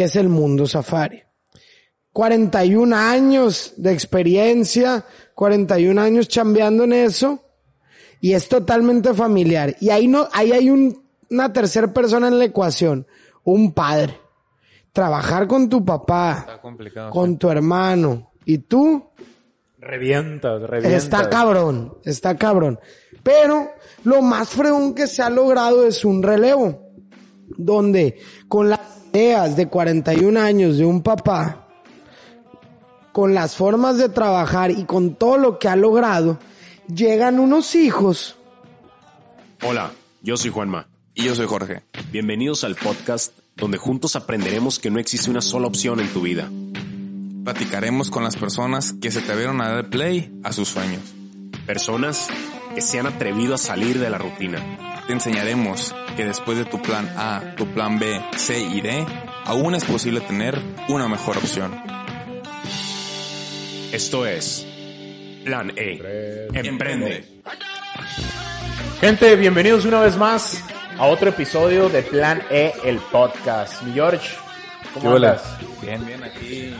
que es el mundo safari. 41 años de experiencia, 41 años chambeando en eso y es totalmente familiar. Y ahí no, ahí hay un, una tercera persona en la ecuación, un padre. Trabajar con tu papá, con tu hermano y tú, Revientas, revientas. está cabrón, está cabrón. Pero lo más fregón que se ha logrado es un relevo, donde con las ideas de 41 años de un papá, con las formas de trabajar y con todo lo que ha logrado, llegan unos hijos Hola, yo soy Juanma. Y yo soy Jorge. Bienvenidos al podcast donde juntos aprenderemos que no existe una sola opción en tu vida. Platicaremos con las personas que se atrevieron a dar play a sus sueños. Personas que se han atrevido a salir de la rutina. Te enseñaremos que después de tu plan A, tu plan B, C y D, aún es posible tener una mejor opción. Esto es Plan E. Emprende. Gente, bienvenidos una vez más a otro episodio de Plan E, el podcast. Mi George, ¿cómo andas? Bien, bien, aquí.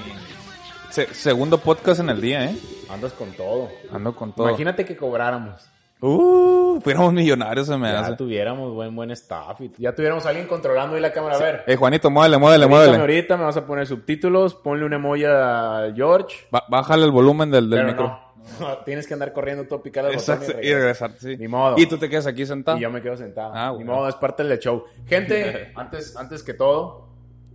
Se- segundo podcast en el día, ¿eh? Andas con todo. Ando con todo. Imagínate que cobráramos. Uh, fuéramos millonarios, se me Ya hace. tuviéramos buen buen staff. y ya tuviéramos a alguien controlando ahí la cámara. A ver. Eh, Juanito, muévele, muévele, muévele. ahorita me vas a poner subtítulos. Ponle una emoji a George. Ba- bájale el volumen del, del Pero micro. no. Tienes que andar corriendo al botón Exacto, y y regresar, sí. Ni modo. Y tú te quedas aquí sentado. Y yo me quedo sentado. Ah, Ni bueno. modo, es parte del show. Gente, antes, antes que todo,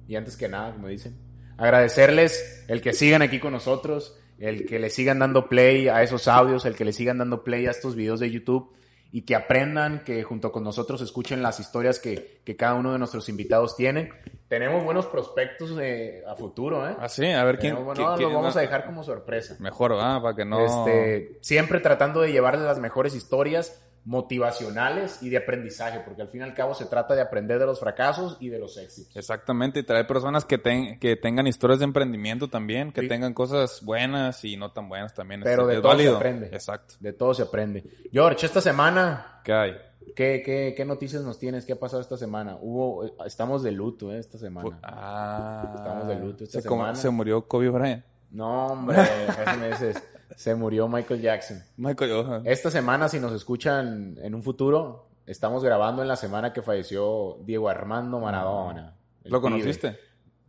y antes que nada, como dicen, agradecerles el que sigan aquí con nosotros, el que le sigan dando play a esos audios, el que le sigan dando play a estos videos de YouTube y que aprendan, que junto con nosotros escuchen las historias que, que cada uno de nuestros invitados tiene. Tenemos buenos prospectos eh, a futuro, ¿eh? Ah, sí, a ver quién. Tenemos- quién- no, quién- los vamos a dejar como sorpresa. Mejor, ah, para que no. Este, siempre tratando de llevarles las mejores historias motivacionales y de aprendizaje, porque al fin y al cabo se trata de aprender de los fracasos y de los éxitos. Exactamente, y traer personas que, ten- que tengan historias de emprendimiento también, que Sí. tengan cosas buenas y no tan buenas también. Pero es, de es todo se aprende. Exacto. De todo se aprende. George, esta semana, ¿Qué hay? ¿qué, qué, qué noticias nos tienes? ¿Qué ha pasado esta semana? Hubo, eh, estamos de luto eh, esta semana. Ah, Estamos de luto esta se, semana. se murió Kobe Bryant. No, hombre, hace meses se murió Michael Jackson. Michael Jordan. Esta semana, si nos escuchan en un futuro, estamos grabando en la semana que falleció Diego Armando Maradona. ¿Lo pibe. conociste?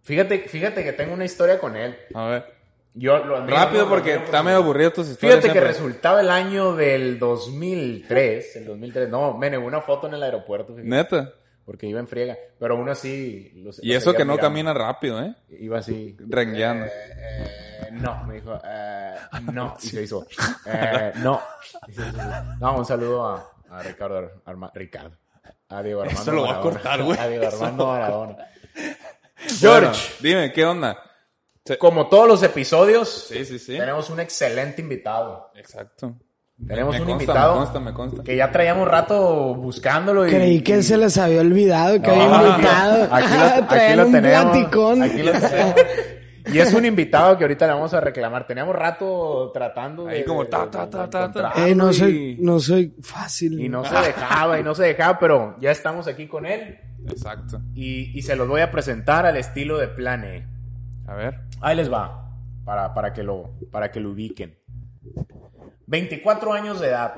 Fíjate, fíjate que tengo una historia con él. A ver. Yo lo admiro, Rápido porque está medio aburrido tus historias. Fíjate que resultaba el año del 2003. El 2003. No, me negó una foto en el aeropuerto. fíjate, Neta. Porque iba en friega. Pero aún así. lo- Y eso que no camina rápido, ¿eh? Iba así. Rengueando. Eh, eh, no, me dijo, eh, no. Y se hizo, eh, no. Y se hizo, no, un saludo a, a Ricardo Arma- Ricardo. A Diego Armando Eso lo voy a cortar, güey. A Diego Armando Maradona. Bueno, George, dime, ¿qué onda? como todos los episodios, Sí, sí, sí. tenemos un excelente invitado. Exacto. Tenemos me un consta, invitado Me consta, me consta. que ya traíamos rato buscándolo. Y, Creí que y- se les había olvidado que No, había invitado. Aquí lo, aquí lo tenemos. Aquí lo tenemos. Y es un invitado que ahorita le vamos a reclamar. Teníamos rato tratando de. Ahí como de- ta, de- ta, de ta, ta, ta. encontrarlo Eh, no y- soy, no soy fácil. Y no se dejaba, y no se dejaba, pero ya estamos aquí con él. Exacto. Y, y se los voy a presentar al estilo de Plan E. A ver. Ahí les va, para, para, que lo, para que lo ubiquen. 24 años de edad.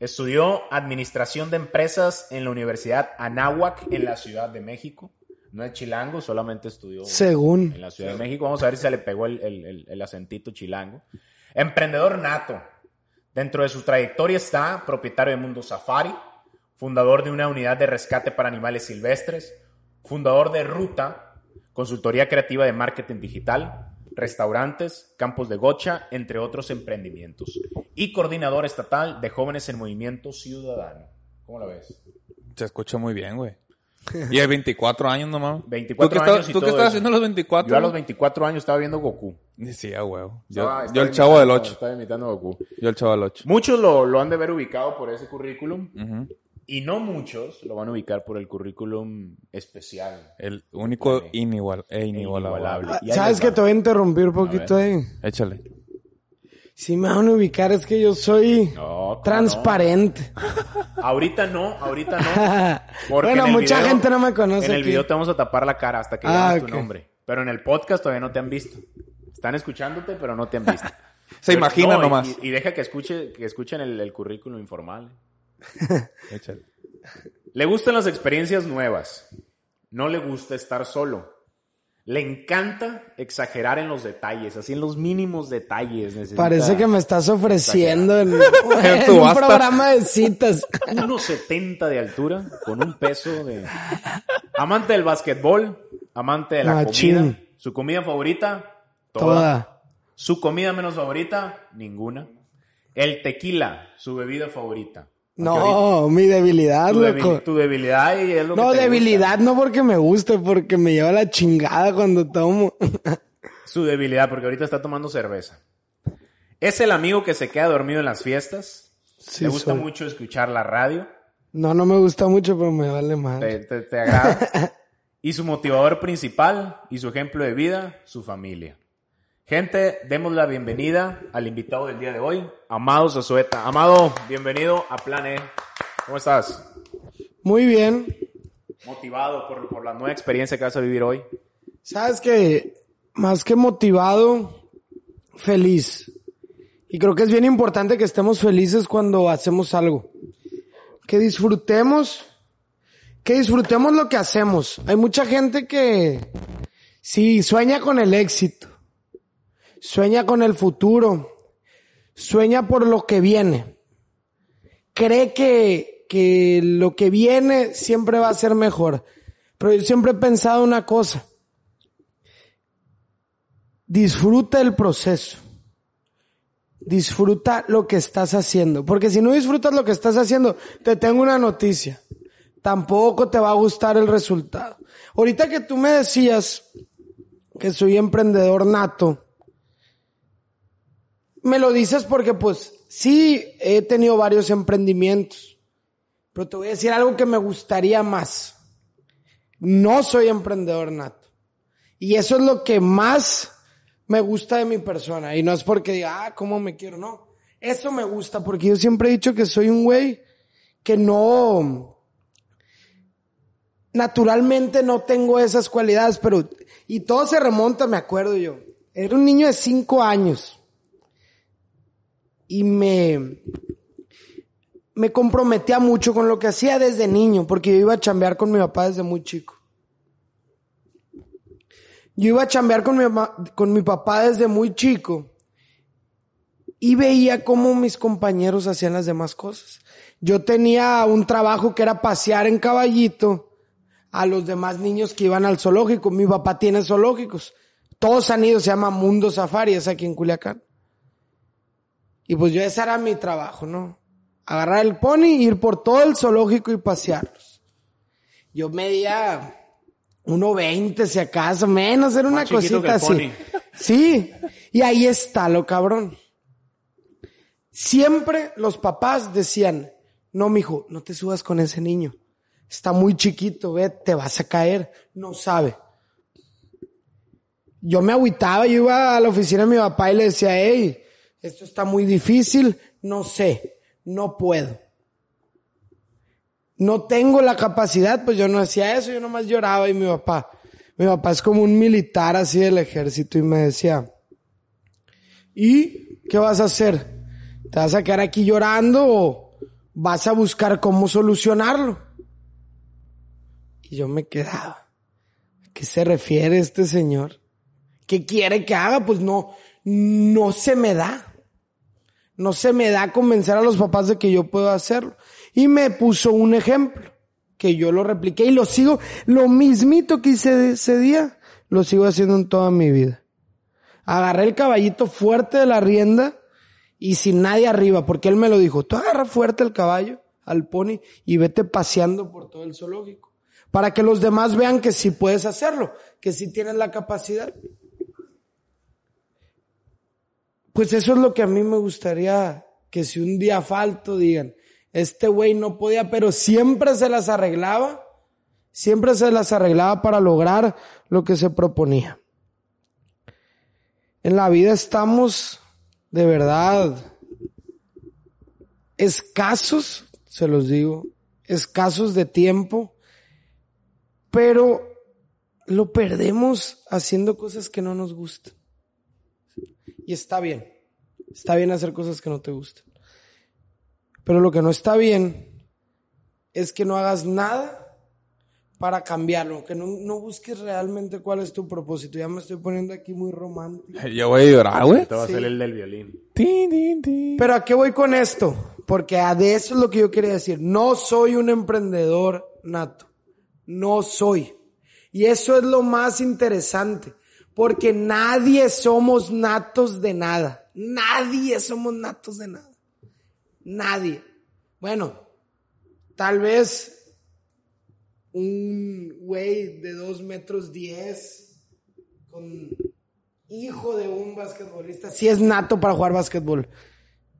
Estudió Administración de Empresas en la Universidad Anáhuac en la Ciudad de México. No es chilango, solamente estudió Según. en la Ciudad de México. Vamos a ver si se le pegó el, el- el- el acentito chilango. Emprendedor nato. Dentro de su trayectoria está propietario de Mundo Safari, fundador de una unidad de rescate para animales silvestres, fundador de Ruta, consultoría creativa de marketing digital, restaurantes, campos de gocha, entre otros emprendimientos, y coordinador estatal de jóvenes en movimiento ciudadano. ¿Cómo la ves? Se escucha muy bien, güey. Y hay 24 años nomás. 24 ¿Tú qué, años y ¿tú qué todo eso. haciendo a los 24? Yo a los 24 años estaba viendo Goku. Sí, a huevo. Yo, el chavo del imitando- 8. Estaba imitando a Goku. Yo el chavo del 8. Muchos lo, lo han de ver ubicado por ese currículum y no muchos lo van a ubicar por el currículum especial. El único Vale. inigual, e inigualable. Inigualable. Ah, ¿Sabes que te voy a interrumpir un poquito ahí? Échale. Si me van a ubicar es que yo soy No, ¿cómo transparente. Ahorita no, ahorita no. Bueno, mucha video- gente no me conoce En el aquí. video te vamos a tapar la cara hasta que Ah, tu nombre. pero en el podcast todavía no te han visto. Están escuchándote, pero no te han visto. Se Pero- imagina no, nomás. Y, y deja que escuche, que escuchen el, el currículum informal. Échale. Le gustan las experiencias nuevas. No le gusta estar solo. Le encanta exagerar en los detalles, así en los mínimos detalles. Necesita Parece que me estás ofreciendo en, un basta. programa de citas. 1.70 de altura, con un peso de... Amante del básquetbol, amante de la Machín. comida. Su comida favorita, toda. Toda. Su comida menos favorita, ninguna. El tequila, su bebida favorita. No, mi debilidad, tu, debil- loco. tu debilidad y es lo que No, debilidad no porque me guste, porque me lleva la chingada cuando tomo. Su debilidad, porque ahorita está tomando cerveza. Es el amigo que se queda dormido en las fiestas. Sí, Le gusta soy. mucho escuchar la radio. No, no me gusta mucho, pero me vale más. te, te- te agrada. y su motivador principal y su ejemplo de vida, su familia. Gente, demos la bienvenida al invitado del día de hoy, Amado Zazueta. Amado, bienvenido a Plan E. ¿Cómo estás? Muy bien. Motivado por, por la nueva experiencia que vas a vivir hoy. Sabes que más que motivado, feliz. Y creo que es bien importante que estemos felices cuando hacemos algo. Que disfrutemos, que disfrutemos lo que hacemos. Hay mucha gente que sí sueña con el éxito, sueña con el futuro, sueña por lo que viene. Cree que, que lo que viene siempre va a ser mejor. Pero yo siempre he pensado una cosa. Disfruta el proceso. Disfruta lo que estás haciendo. Porque si no disfrutas lo que estás haciendo, te tengo una noticia. Tampoco te va a gustar el resultado. Ahorita que tú me decías que soy emprendedor nato, me lo dices porque pues sí he tenido varios emprendimientos. Pero te voy a decir algo que me gustaría más. No soy emprendedor nato. Y eso es lo que más me gusta de mi persona. Y no es porque diga, ah, cómo me quiero, no. Eso me gusta porque yo siempre he dicho que soy un güey que no, naturalmente no tengo esas cualidades, pero, y todo se remonta, me acuerdo yo. Era un niño de cinco años. Y me, me comprometía mucho con lo que hacía desde niño, porque yo iba a chambear con mi papá desde muy chico. Yo iba a chambear con mi, con mi papá desde muy chico y veía cómo mis compañeros hacían las demás cosas. Yo tenía un trabajo que era pasear en caballito a los demás niños que iban al zoológico. Mi papá tiene zoológicos. Todos han ido, se llama Mundo Safari, es aquí en Culiacán. Y pues yo ese era mi trabajo, ¿no? Agarrar el pony, ir por todo el zoológico y pasearlos. Yo medía 1.20 si acaso, menos, era una cosita así. pony. Sí, y ahí está lo cabrón. Siempre los papás decían, no, mijo, no te subas con ese niño. Está muy chiquito, ve, te vas a caer. No sabe. Yo me agüitaba, yo iba a la oficina de mi papá y le decía, hey, esto está muy difícil, no sé, no puedo. No tengo la capacidad, pues yo no hacía eso, yo nomás lloraba y mi papá, mi papá es como un militar así del ejército y me decía, ¿y qué vas a hacer? ¿Te vas a quedar aquí llorando o vas a buscar cómo solucionarlo? Y yo me quedaba. ¿A qué se refiere este señor? ¿Qué quiere que haga? Pues no, no se me da. No se me da convencer a los papás de que yo puedo hacerlo. Y me puso un ejemplo, que yo lo repliqué y lo sigo, lo mismito que hice ese día, lo sigo haciendo en toda mi vida. Agarré el caballito fuerte de la rienda y sin nadie arriba, porque él me lo dijo, tú agarra fuerte el caballo, al pony, y vete paseando por todo el zoológico, para que los demás vean que sí puedes hacerlo, que sí tienes la capacidad. Pues eso es lo que a mí me gustaría que si un día falto digan, este güey no podía, pero siempre se las arreglaba, siempre se las arreglaba para lograr lo que se proponía. En la vida estamos de verdad escasos, se los digo, escasos de tiempo, pero lo perdemos haciendo cosas que no nos gustan. Y está bien. Está bien hacer cosas que no te gustan. Pero lo que no está bien es que no hagas nada para cambiarlo, que no, no busques realmente cuál es tu propósito. Ya me estoy poniendo aquí muy romántico. Ya voy a llorar, güey. Te va a hacer el del violín. Tin, tin, tin. Pero ¿a qué voy con esto? Porque a de eso es lo que yo quería decir. No soy un emprendedor nato. No soy. Y eso es lo más interesante. Porque nadie somos natos de nada. Nadie somos natos de nada. Nadie. Bueno, tal vez un güey de dos metros diez con hijo de un basquetbolista, sí es nato para jugar basquetbol.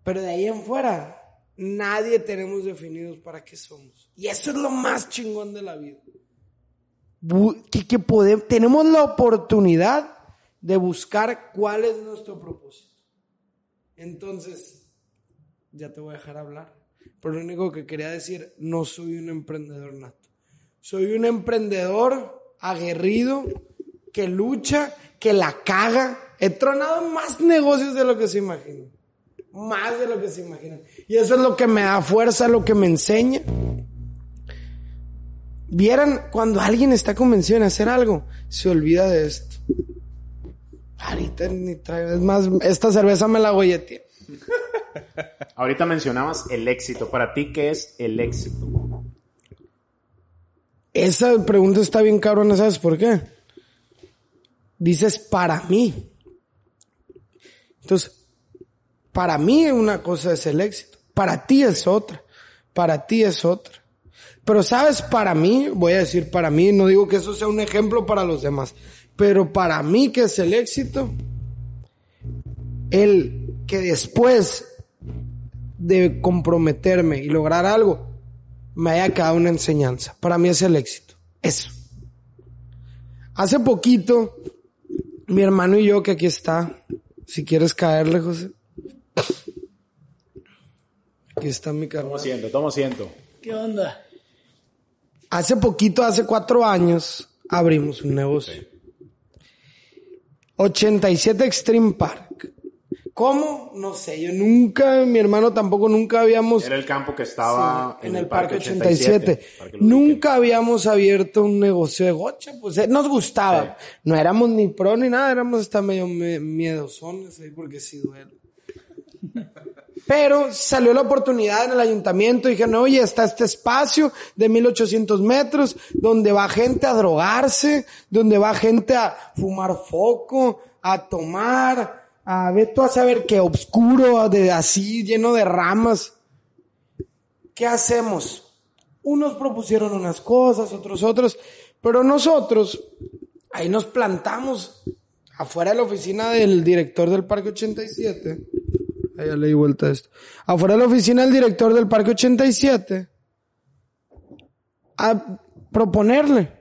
Pero de ahí en fuera, nadie tenemos definidos para qué somos. Y eso es lo más chingón de la vida. Que, tenemos la oportunidad de buscar cuál es nuestro propósito. Entonces, ya te voy a dejar hablar. Pero lo único que quería decir, no soy un emprendedor nato. Soy un emprendedor aguerrido que lucha, que la caga. He tronado más negocios de lo que se imaginan. Más de lo que se imaginan. Y eso es lo que me da fuerza, lo que me enseña. Vieran cuando alguien está convencido en hacer algo, se olvida de esto. Ahorita ni traigo. Es más, esta cerveza me la golleteé. Ahorita mencionabas el éxito. Para ti, ¿qué es el éxito? Esa pregunta está bien cabrona, ¿sabes por qué? Dices para mí. Entonces, para mí una cosa es el éxito, para ti es otra, para ti es otra. Pero sabes, para mí, voy a decir para mí, no digo que eso sea un ejemplo para los demás, pero para mí que es el éxito, el que después de comprometerme y lograr algo, me haya quedado una enseñanza. Para mí es el éxito. Eso. Hace poquito, mi hermano y yo, que aquí está, si quieres caerle, José. Aquí está mi Tomo carnal. asiento, tomo asiento. ¿Qué onda? Hace poquito, hace cuatro años, abrimos un negocio. 87 Extreme Park. ¿Cómo? No sé, yo nunca, mi hermano tampoco, nunca habíamos... Era el campo que estaba en, el Parque 87. para que lo ubiquen. Nunca habíamos abierto un negocio de gocha, pues eh, nos gustaba. No éramos ni pro ni nada, éramos hasta medio me- miedosones ahí porque sí duele. Pero salió la oportunidad en el ayuntamiento dijeron, oye, está este espacio de 1800 metros donde va gente a drogarse, donde va gente a fumar foco, a tomar, a ver tú a saber qué oscuro, de así, lleno de ramas. ¿Qué hacemos? Unos propusieron unas cosas, otros otros, pero nosotros ahí nos plantamos afuera de la oficina del director del Parque 87. Ya le di vuelta a esto. Afuera de la oficina del director del Parque 87 a proponerle.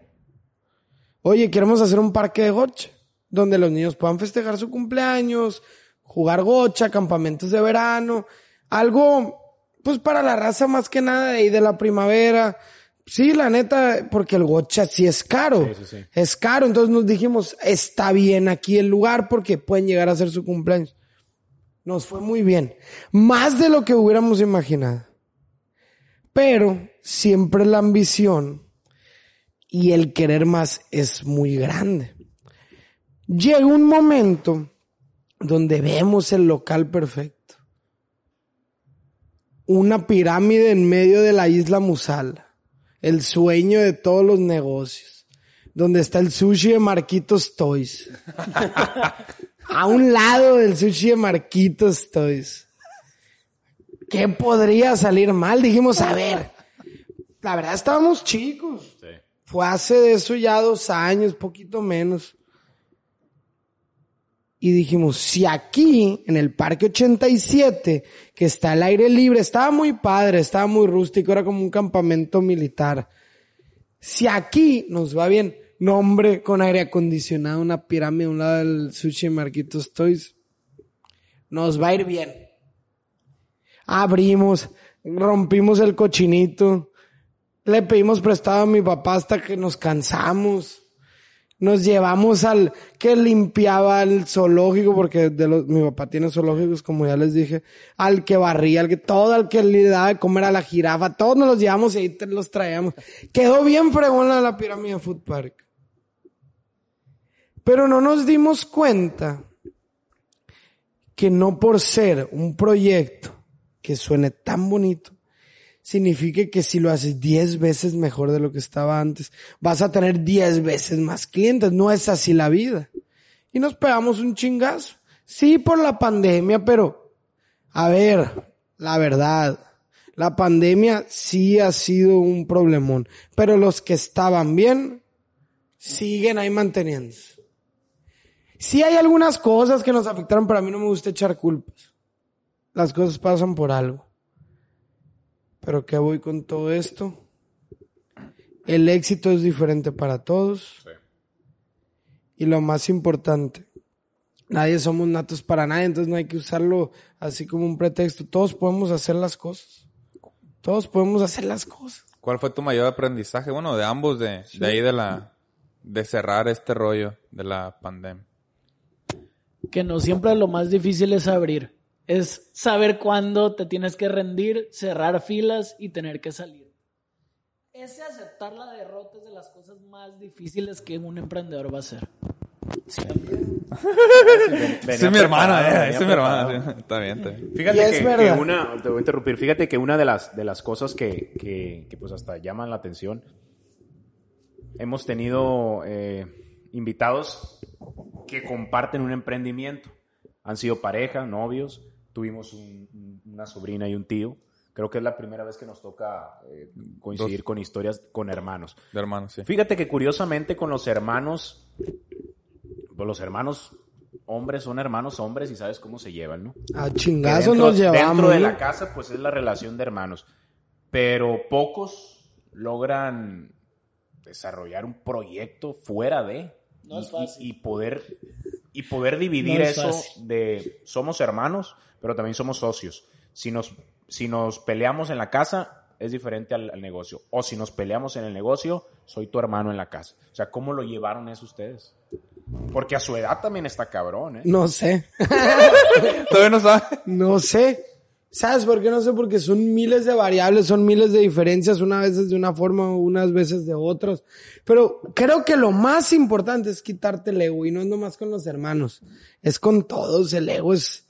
Oye, queremos hacer un parque de gocha, donde los niños puedan festejar su cumpleaños, jugar gocha, campamentos de verano, algo, pues para la raza más que nada ahí de la primavera. Sí, la neta, porque el gocha sí es caro. Sí, sí, sí. Es caro, entonces nos dijimos, está bien aquí el lugar porque pueden llegar a hacer su cumpleaños. Nos fue muy bien. Más de lo que hubiéramos imaginado. Pero siempre la ambición y el querer más es muy grande. Llega un momento donde vemos el local perfecto. Una pirámide en medio de la isla Musala. El sueño de todos los negocios. Donde está el sushi de Marquitos Toys. A un lado del sushi de Marquitos Toys. ¿Qué podría salir mal? Dijimos, a ver. La verdad estábamos chicos. Sí. Fue hace de eso ya dos años, poquito menos. Y dijimos, si aquí, en el Parque 87, que está al aire libre, estaba muy padre, estaba muy rústico, era como un campamento militar. Si aquí nos va bien, nombre con aire acondicionado, una pirámide a un lado del sushi de Marquitos Toys, nos va a ir bien. Abrimos, rompimos el cochinito, le pedimos prestado a mi papá hasta que nos cansamos. Nos llevamos al que limpiaba el zoológico, porque de los, mi papá tiene zoológicos, como ya les dije, al que barría, al que todo, al que le daba de comer a la jirafa, todos nos los llevamos y ahí los traíamos. Quedó bien fregona la pirámide Food Park. Pero no nos dimos cuenta que no por ser un proyecto que suene tan bonito, significa que si lo haces 10 veces mejor de lo que estaba antes, vas a tener 10 veces más clientes. No es así la vida. Y nos pegamos un chingazo. Sí, por la pandemia, pero a ver, la verdad, la pandemia sí ha sido un problemón, pero los que estaban bien siguen ahí manteniéndose. Sí hay algunas cosas que nos afectaron, pero a mí no me gusta echar culpas. Las cosas pasan por algo. Pero ¿qué voy con todo esto? El éxito es diferente para todos. Y lo más importante, nadie somos natos para nadie, entonces no hay que usarlo así como un pretexto. Todos podemos hacer las cosas. Todos podemos hacer las cosas. ¿Cuál fue tu mayor aprendizaje? Bueno, de ambos, de, de ahí de la, de cerrar este rollo de la pandemia. Que no siempre lo más difícil es abrir. Es saber cuándo te tienes que rendir, cerrar filas y tener que salir. Ese aceptar la derrota es de las cosas más difíciles que un emprendedor va a hacer. Esa es mi hermana, eh, esa es mi hermana. Está bien, está bien. Fíjate que, que una, te voy a interrumpir, fíjate que una de las, de las cosas que, que, que, pues hasta llaman la atención, hemos tenido eh, invitados que comparten un emprendimiento. Han sido pareja, novios, tuvimos un- un- una sobrina y un tío. Creo que es la primera vez que nos toca eh, coincidir con historias con hermanos. De hermano, sí. Fíjate que curiosamente con los hermanos, pues los hermanos hombres son hermanos hombres y sabes cómo se llevan, ¿no? A chingazos dentro, nos llevamos. dentro de ¿no? la casa, pues es la relación de hermanos. Pero pocos logran desarrollar un proyecto fuera de. No y, es fácil. y- y poder, y poder dividir No es eso fácil. de somos hermanos, pero también somos socios. Si nos, si nos peleamos en la casa, es diferente al, al negocio. O si nos peleamos en el negocio, soy tu hermano en la casa. O sea, ¿cómo lo llevaron eso ustedes? Porque a su edad también está cabrón, ¿eh? No sé. Todavía no sabe. No sé. ¿Sabes por qué no sé? Porque son miles de variables, son miles de diferencias, unas veces de una forma, unas veces de otras. Pero creo que lo más importante es quitarte el ego y no es nomás con los hermanos, es con todos. El ego es...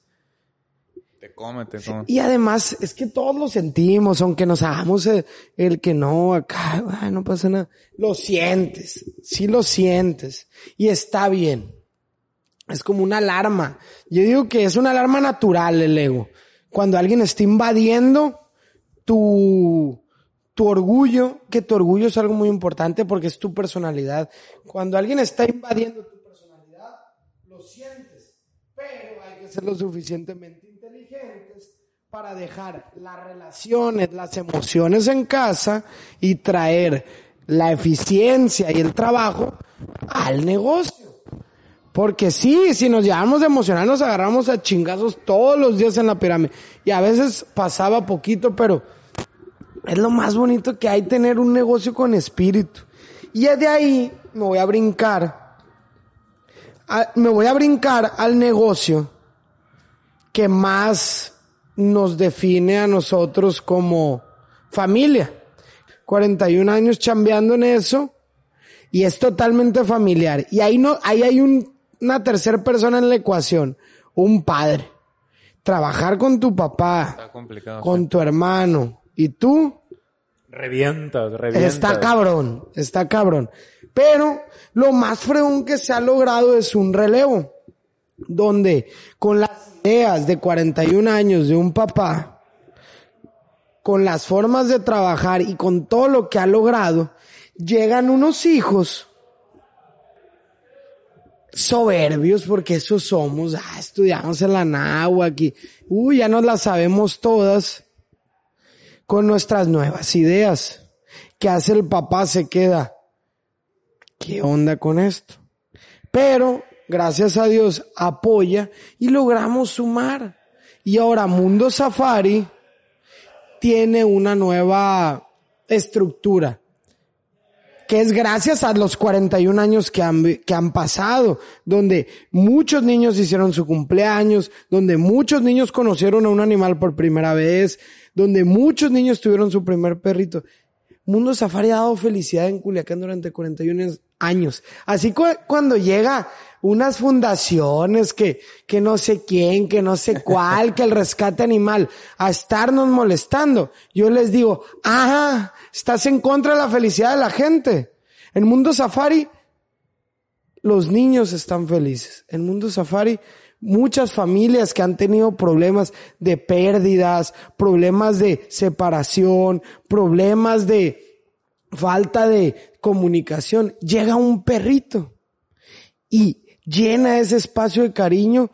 Te come, te come. Y además es que todos lo sentimos, aunque nos hagamos el, el que no, acá, ay, no pasa nada. Lo sientes, sí lo sientes. Y está bien. Es como una alarma. Yo digo que es una alarma natural el ego. Cuando alguien está invadiendo tu, tu orgullo, que tu orgullo es algo muy importante porque es tu personalidad. Cuando alguien está invadiendo tu personalidad, lo sientes. Pero hay que ser lo suficientemente inteligentes para dejar las relaciones, las emociones en casa y traer la eficiencia y el trabajo al negocio. Porque sí, si nos llevamos de emocional, nos agarramos a chingazos todos los días en la pirámide. Y a veces pasaba poquito, pero es lo más bonito que hay tener un negocio con espíritu. Y de ahí me voy a brincar. me voy a brincar al negocio que más nos define a nosotros como familia. 41 años chambeando en eso y es totalmente familiar. Y ahí no, ahí hay un- una tercera persona en la ecuación, un padre. Trabajar con tu papá, Está complicado. con tu hermano y tú, Revientas, revientas. está cabrón, está cabrón. Pero lo más fregón que se ha logrado es un relevo, donde con las ideas de 41 años de un papá, con las formas de trabajar y con todo lo que ha logrado, llegan unos hijos soberbios porque eso somos, ah, estudiamos en la náhuatl y, uy, ya nos las sabemos todas con nuestras nuevas ideas. ¿Qué hace el papá? Se queda. ¿Qué onda con esto? Pero, gracias a Dios, apoya y logramos sumar. Y ahora Mundo Safari tiene una nueva estructura. Que es gracias a los 41 años que han, que han pasado, donde muchos niños hicieron su cumpleaños, donde muchos niños conocieron a un animal por primera vez, donde muchos niños tuvieron su primer perrito. Mundo Safari ha dado felicidad en Culiacán durante 41 años. Así cu- cuando llega unas fundaciones que, que no sé quién, que no sé cuál, que el rescate animal, a estarnos molestando, yo les digo, ah, estás en contra de la felicidad de la gente. En Mundo Safari, los niños están felices. En Mundo Safari, muchas familias que han tenido problemas de pérdidas, problemas de separación, problemas de falta de comunicación, llega un perrito y llena ese espacio de cariño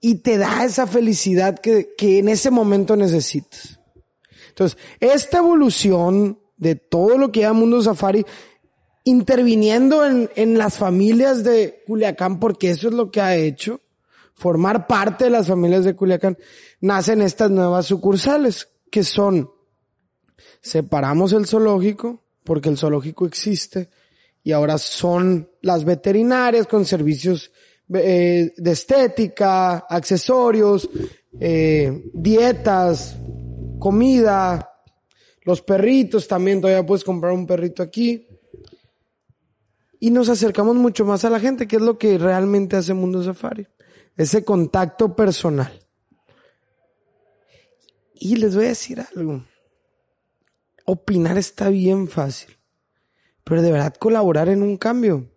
y te da esa felicidad que, que en ese momento necesitas. Entonces, esta evolución de todo lo que llama Mundo Safari, interviniendo en, en las familias de Culiacán, porque eso es lo que ha hecho, formar parte de las familias de Culiacán, nacen estas nuevas sucursales, que son, separamos el zoológico, porque el zoológico existe, y ahora son las veterinarias con servicios eh, de estética, accesorios, eh, dietas, comida, los perritos también, todavía puedes comprar un perrito aquí. Y nos acercamos mucho más a la gente, que es lo que realmente hace Mundo Safari. Ese contacto personal. Y les voy a decir algo. Opinar está bien fácil. Pero de verdad colaborar en un cambio.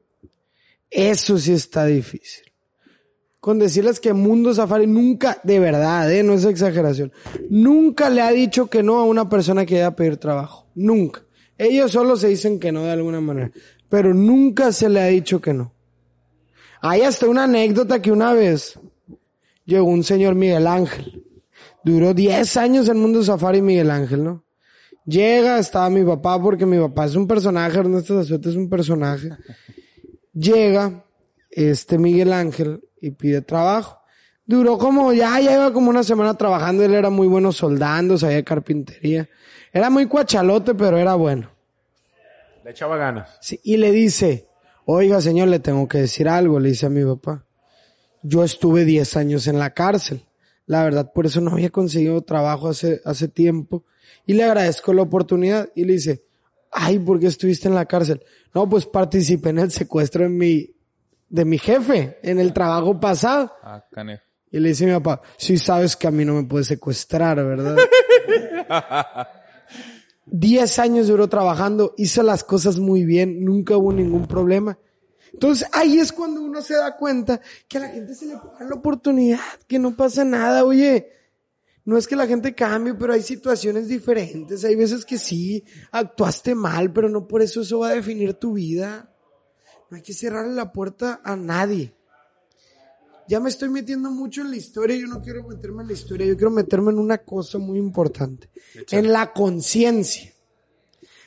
Eso sí está difícil. Con decirles que Mundo Safari nunca, de verdad, ¿eh? no es exageración, nunca le ha dicho que no a una persona que vaya a pedir trabajo. Nunca. Ellos solo se dicen que no de alguna manera. Pero nunca se le ha dicho que no. Hay hasta una anécdota que una vez llegó un señor Miguel Ángel. Duró 10 años en Mundo Safari Miguel Ángel, ¿no? Llega, estaba mi papá, porque mi papá es un personaje, Ernesto Zazueta es un personaje. Llega, este Miguel Ángel, y pide trabajo. Duró como, ya, ya iba como una semana trabajando, él era muy bueno soldando, sabía carpintería. Era muy cuachalote, pero era bueno. Le echaba ganas. Sí, y le dice, oiga señor, le tengo que decir algo, le dice a mi papá. Yo estuve 10 años en la cárcel. La verdad, por eso no había conseguido trabajo hace, hace tiempo. Y le agradezco la oportunidad. Y le dice, ay, ¿por qué estuviste en la cárcel? No, pues participé en el secuestro de mi, de mi jefe, en el trabajo pasado. Ah, canejo. Y le dice a mi papá, sí sabes que a mí no me puedes secuestrar, ¿verdad? Diez años duró trabajando, hizo las cosas muy bien, nunca hubo ningún problema. Entonces ahí es cuando uno se da cuenta que a la gente se le puede dar la oportunidad, que no pasa nada, oye. No es que la gente cambie, pero hay situaciones diferentes. Hay veces que sí, actuaste mal, pero no por eso eso va a definir tu vida. No hay que cerrarle la puerta a nadie ya me estoy metiendo mucho en la historia, yo no quiero meterme en la historia, yo quiero meterme en una cosa muy importante, en la conciencia.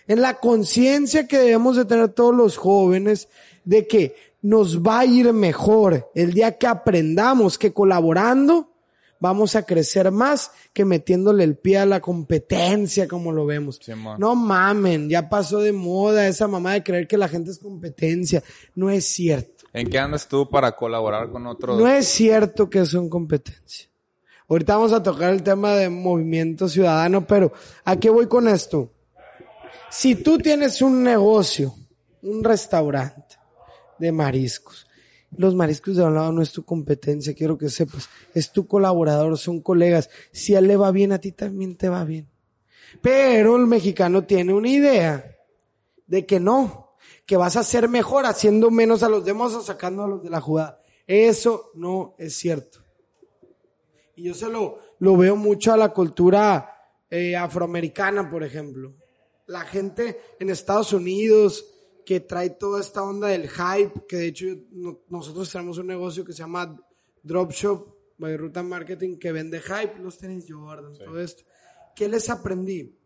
En la conciencia que debemos de tener todos los jóvenes de que nos va a ir mejor el día que aprendamos que colaborando vamos a crecer más que metiéndole el pie a la competencia como lo vemos. No mamen, ya pasó de moda esa mamá de creer que la gente es competencia. No es cierto. ¿En qué andas tú para colaborar con otros? No es cierto que son competencia. Ahorita vamos a tocar el tema de movimiento ciudadano, pero ¿a qué voy con esto? Si tú tienes un negocio, un restaurante de mariscos, los mariscos de lado no es tu competencia, quiero que sepas, es tu colaborador, son colegas. Si a él le va bien, a ti también te va bien. Pero el mexicano tiene una idea de que no, que vas a ser mejor haciendo menos a los demás o sacando a los de la jugada. Eso no es cierto. Y yo se lo, lo veo mucho a la cultura eh, afroamericana, por ejemplo. La gente en Estados Unidos que trae toda esta onda del hype, que de hecho no- nosotros tenemos un negocio que se llama Dropshop by Ruta Marketing que vende hype, los tenis Jordan, todo esto. ¿Qué les aprendí?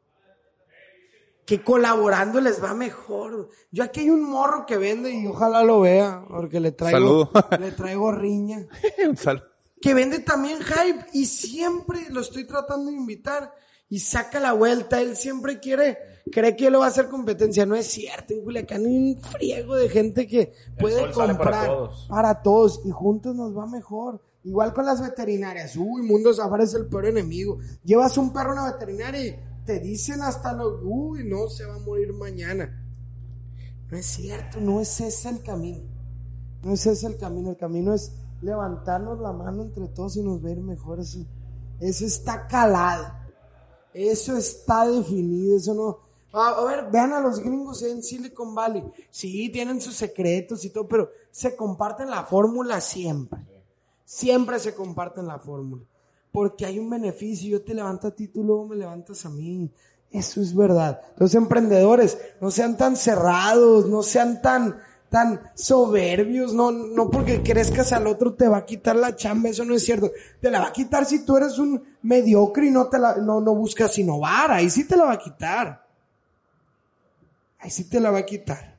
que colaborando les va mejor. Yo aquí hay un morro que vende y ojalá lo vea, porque le traigo, Saludo. le traigo riña. Un sal- Que vende también hype y siempre lo estoy tratando de invitar y saca la vuelta. Él siempre quiere cree que lo va a hacer competencia. No es cierto, en Culiacán hay un friego de gente que puede para comprar todos. para todos y juntos nos va mejor. Igual con las veterinarias. Uy, Mundo Safari es el peor enemigo. Llevas un perro a una veterinaria y te dicen hasta lo, uy, no, se va a morir mañana. No es cierto, no es ese el camino. No es ese el camino. El camino es levantarnos la mano entre todos y nos ver mejor. Eso, eso está calado. Eso está definido. Eso no. A, ver, vean a los gringos en Silicon Valley. Sí, tienen sus secretos y todo, pero se comparten la fórmula siempre. Siempre se comparten la fórmula. Porque hay un beneficio. Yo te levanto a ti, tú luego me levantas a mí. Eso es verdad. Los emprendedores, no sean tan cerrados, no sean tan, tan soberbios, no, no porque crezcas al otro te va a quitar la chamba, eso no es cierto. Te la va a quitar si tú eres un mediocre y no te la, no, no buscas innovar, ahí sí te la va a quitar. Ahí sí te la va a quitar.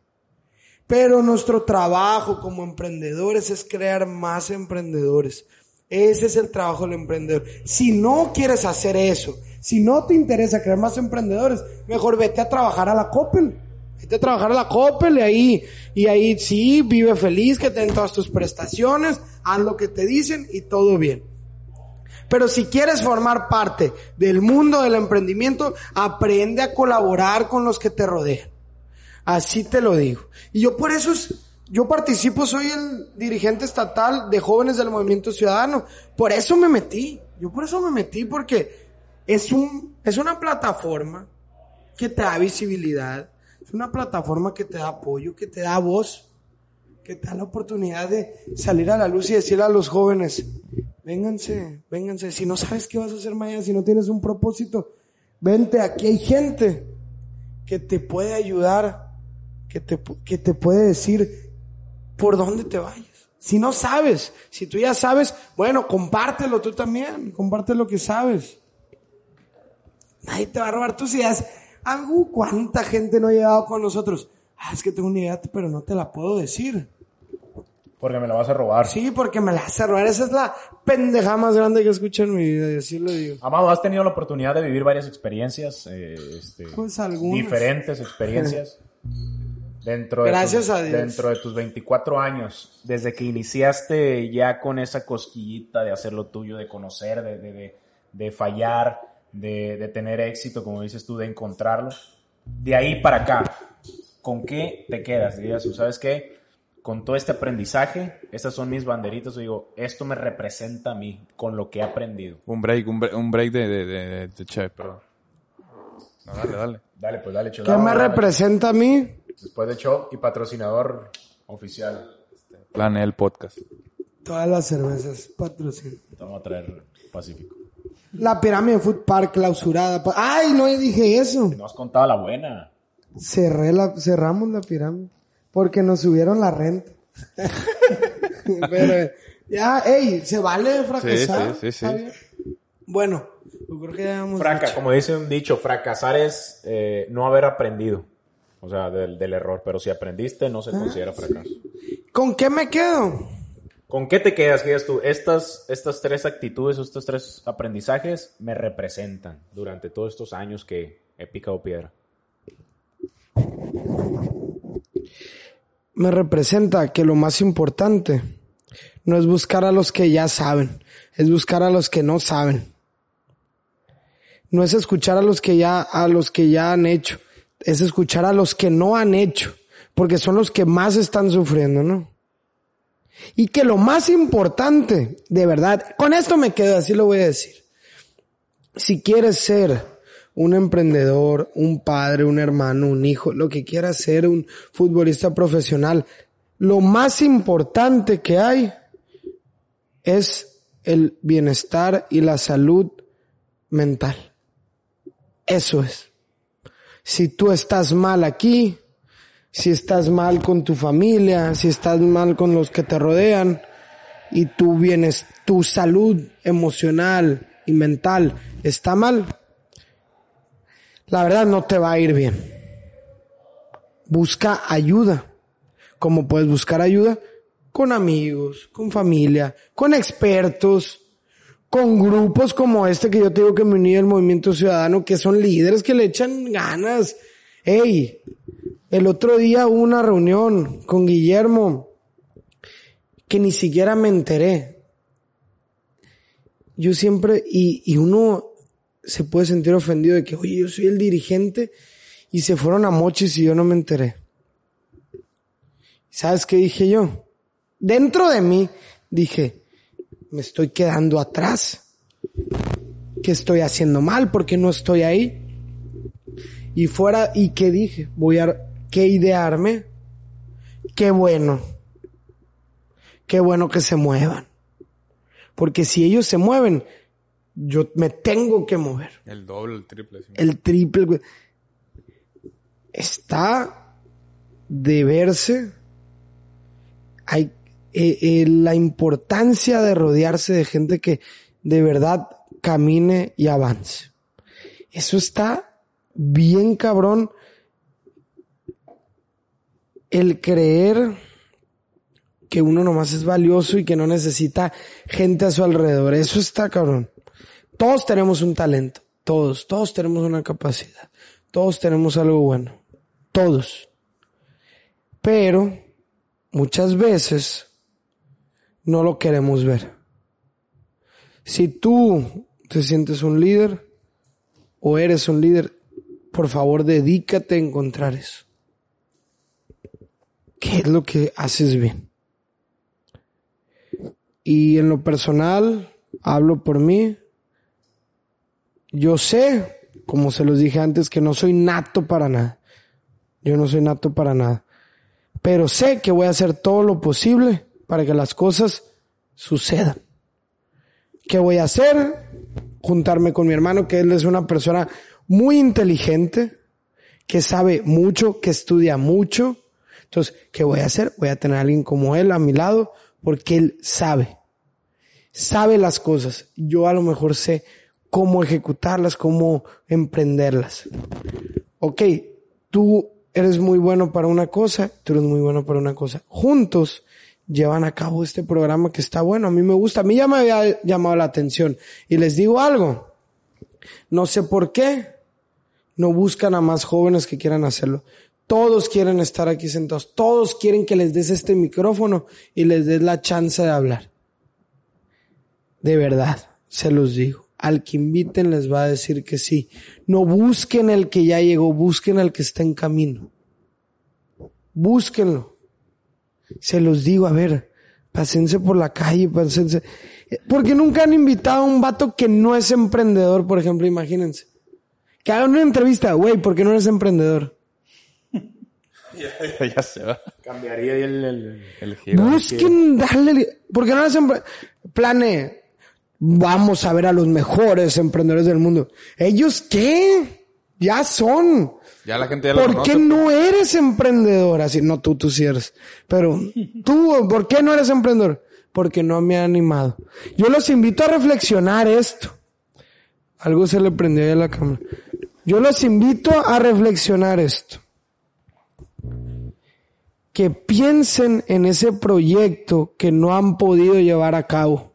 Pero nuestro trabajo como emprendedores es crear más emprendedores. Ese es el trabajo del emprendedor. Si no quieres hacer eso, si no te interesa crear más emprendedores, mejor vete a trabajar a la Coppel. Vete a trabajar a la Coppel y ahí, y ahí sí, vive feliz, que te den todas tus prestaciones, haz lo que te dicen y todo bien. Pero si quieres formar parte del mundo del emprendimiento, aprende a colaborar con los que te rodean. Así te lo digo. Y yo por eso es, yo participo, soy el dirigente estatal de jóvenes del movimiento ciudadano. Por eso me metí. Yo por eso me metí porque es un, es una plataforma que te da visibilidad. Es una plataforma que te da apoyo, que te da voz, que te da la oportunidad de salir a la luz y decirle a los jóvenes, vénganse, vénganse. Si no sabes qué vas a hacer mañana, si no tienes un propósito, vente, aquí hay gente que te puede ayudar, que te, que te puede decir por dónde te vayas. Si no sabes, si tú ya sabes, bueno, compártelo tú también, comparte lo que sabes. Nadie te va a robar tus ideas. ¿Cuánta gente no ha llegado con nosotros? Ah, es que tengo una idea, pero no te la puedo decir. Porque me la vas a robar. Sí, porque me la hace robar. Esa es la pendeja más grande que escucho en mi vida, y así lo digo. Amado, has tenido la oportunidad de vivir varias experiencias, eh, este, Pues algunas. diferentes experiencias. Dentro de, Gracias tus, a Dios. dentro de tus 24 años, desde que iniciaste ya con esa cosquillita de hacer lo tuyo, de conocer, de, de, de, de fallar, de, de tener éxito, como dices tú, de encontrarlo. De ahí para acá, ¿con qué te quedas? Dirías, tú, ¿sabes qué? Con todo este aprendizaje, estas son mis banderitas, yo digo, esto me representa a mí, con lo que he aprendido. Un break, un break, un break de, de, de, de Che, perdón. No, dale, dale. Dale, pues dale, ¿Qué chulado, me dale. representa a mí? Después de show y patrocinador oficial. Planeé el podcast. Todas las cervezas patrocinan. Vamos a traer Pacífico. La pirámide Food Park clausurada. Ay, no dije eso. No has contado la buena. Cerré la, cerramos la pirámide. Porque nos subieron la renta. Pero, ya, ey, se vale fracasar. Sí, sí, sí. Bueno, yo creo que ya hemos Fraca, dicho. como dice un dicho, fracasar es eh, no haber aprendido. O sea, del, del error. Pero si aprendiste, no se considera fracaso. ¿Con qué me quedo? ¿Con qué te quedas? ¿Qué digas tú? Estas, estas tres actitudes, estos tres aprendizajes me representan durante todos estos años que he picado piedra. me representa que lo más importante no es buscar a los que ya saben, es buscar a los que no saben. No es escuchar a los que ya, a los que ya han hecho, es escuchar a los que no han hecho, porque son los que más están sufriendo, ¿no? Y que lo más importante, de verdad, con esto me quedo, así lo voy a decir. Si quieres ser un emprendedor, un padre, un hermano, un hijo, lo que quieras ser, un futbolista profesional, lo más importante que hay es el bienestar y la salud mental. Eso es. Si tú estás mal aquí, si estás mal con tu familia, si estás mal con los que te rodean y tu bienes, tu salud emocional y mental está mal, la verdad no te va a ir bien. Busca ayuda. Como puedes buscar ayuda? Con amigos, con familia, con expertos, con grupos como este que yo te digo que me uní al movimiento ciudadano, que son líderes que le echan ganas, Ey, el otro día hubo una reunión con Guillermo que ni siquiera me enteré. Yo siempre, y, y uno se puede sentir ofendido de que, oye, yo soy el dirigente y se fueron a mochis y yo no me enteré. ¿Sabes qué dije yo? Dentro de mí dije, me estoy quedando atrás. ¿Qué estoy haciendo mal? porque no estoy ahí? Y fuera, ¿y qué dije? Voy a, ¿qué idearme? Qué bueno. Qué bueno que se muevan. Porque si ellos se mueven, yo me tengo que mover. El doble, el triple. sí. El triple. Está de verse. Hay eh, eh, la importancia de rodearse de gente que de verdad camine y avance. Eso está bien cabrón. El creer que uno nomás es valioso y que no necesita gente a su alrededor. Eso está cabrón. Todos tenemos un talento. Todos, todos tenemos una capacidad. Todos tenemos algo bueno. Todos. Pero muchas veces no lo queremos ver. Si tú te sientes un líder o eres un líder, por favor dedícate a encontrar eso. ¿Qué es lo que haces bien? Y en lo personal, hablo por mí. Yo sé, como se los dije antes, que no soy nato para nada. Yo no soy nato para nada. Pero sé que voy a hacer todo lo posible para que las cosas sucedan. ¿Qué voy a hacer? Juntarme con mi hermano, que él es una persona muy inteligente, que sabe mucho, que estudia mucho. Entonces, ¿qué voy a hacer? Voy a tener a alguien como él a mi lado, porque él sabe. Sabe las cosas. Yo a lo mejor sé cómo ejecutarlas, cómo emprenderlas. Ok, tú eres muy bueno para una cosa, tú eres muy bueno para una cosa. Juntos llevan a cabo este programa que está bueno, a mí me gusta, a mí ya me había llamado la atención. Y les digo algo, no sé por qué no buscan a más jóvenes que quieran hacerlo. Todos quieren estar aquí sentados, todos quieren que les des este micrófono y les des la chance de hablar. De verdad, se los digo. Al que inviten les va a decir que sí. No busquen el que ya llegó, busquen al que está en camino. Búsquenlo. Se los digo, a ver, pásense por la calle, pásense. Porque nunca han invitado a un vato que no es emprendedor, por ejemplo, imagínense. Que hagan una entrevista, güey, ¿por qué no eres emprendedor? ya se va. Cambiaría ahí el, el- El giro. Busquen darle, porque no eres empre- plane, vamos a ver a los mejores emprendedores del mundo. ¿Ellos qué? Ya son. Ya la gente ya lo ¿Por conoce. qué no eres emprendedor? Así, no, tú, tú sí eres. Pero tú, ¿por qué no eres emprendedor? Porque no me ha animado. Yo los invito a reflexionar esto. Algo se le prendió ahí a la cámara. Yo los invito a reflexionar esto. Que piensen en ese proyecto que no han podido llevar a cabo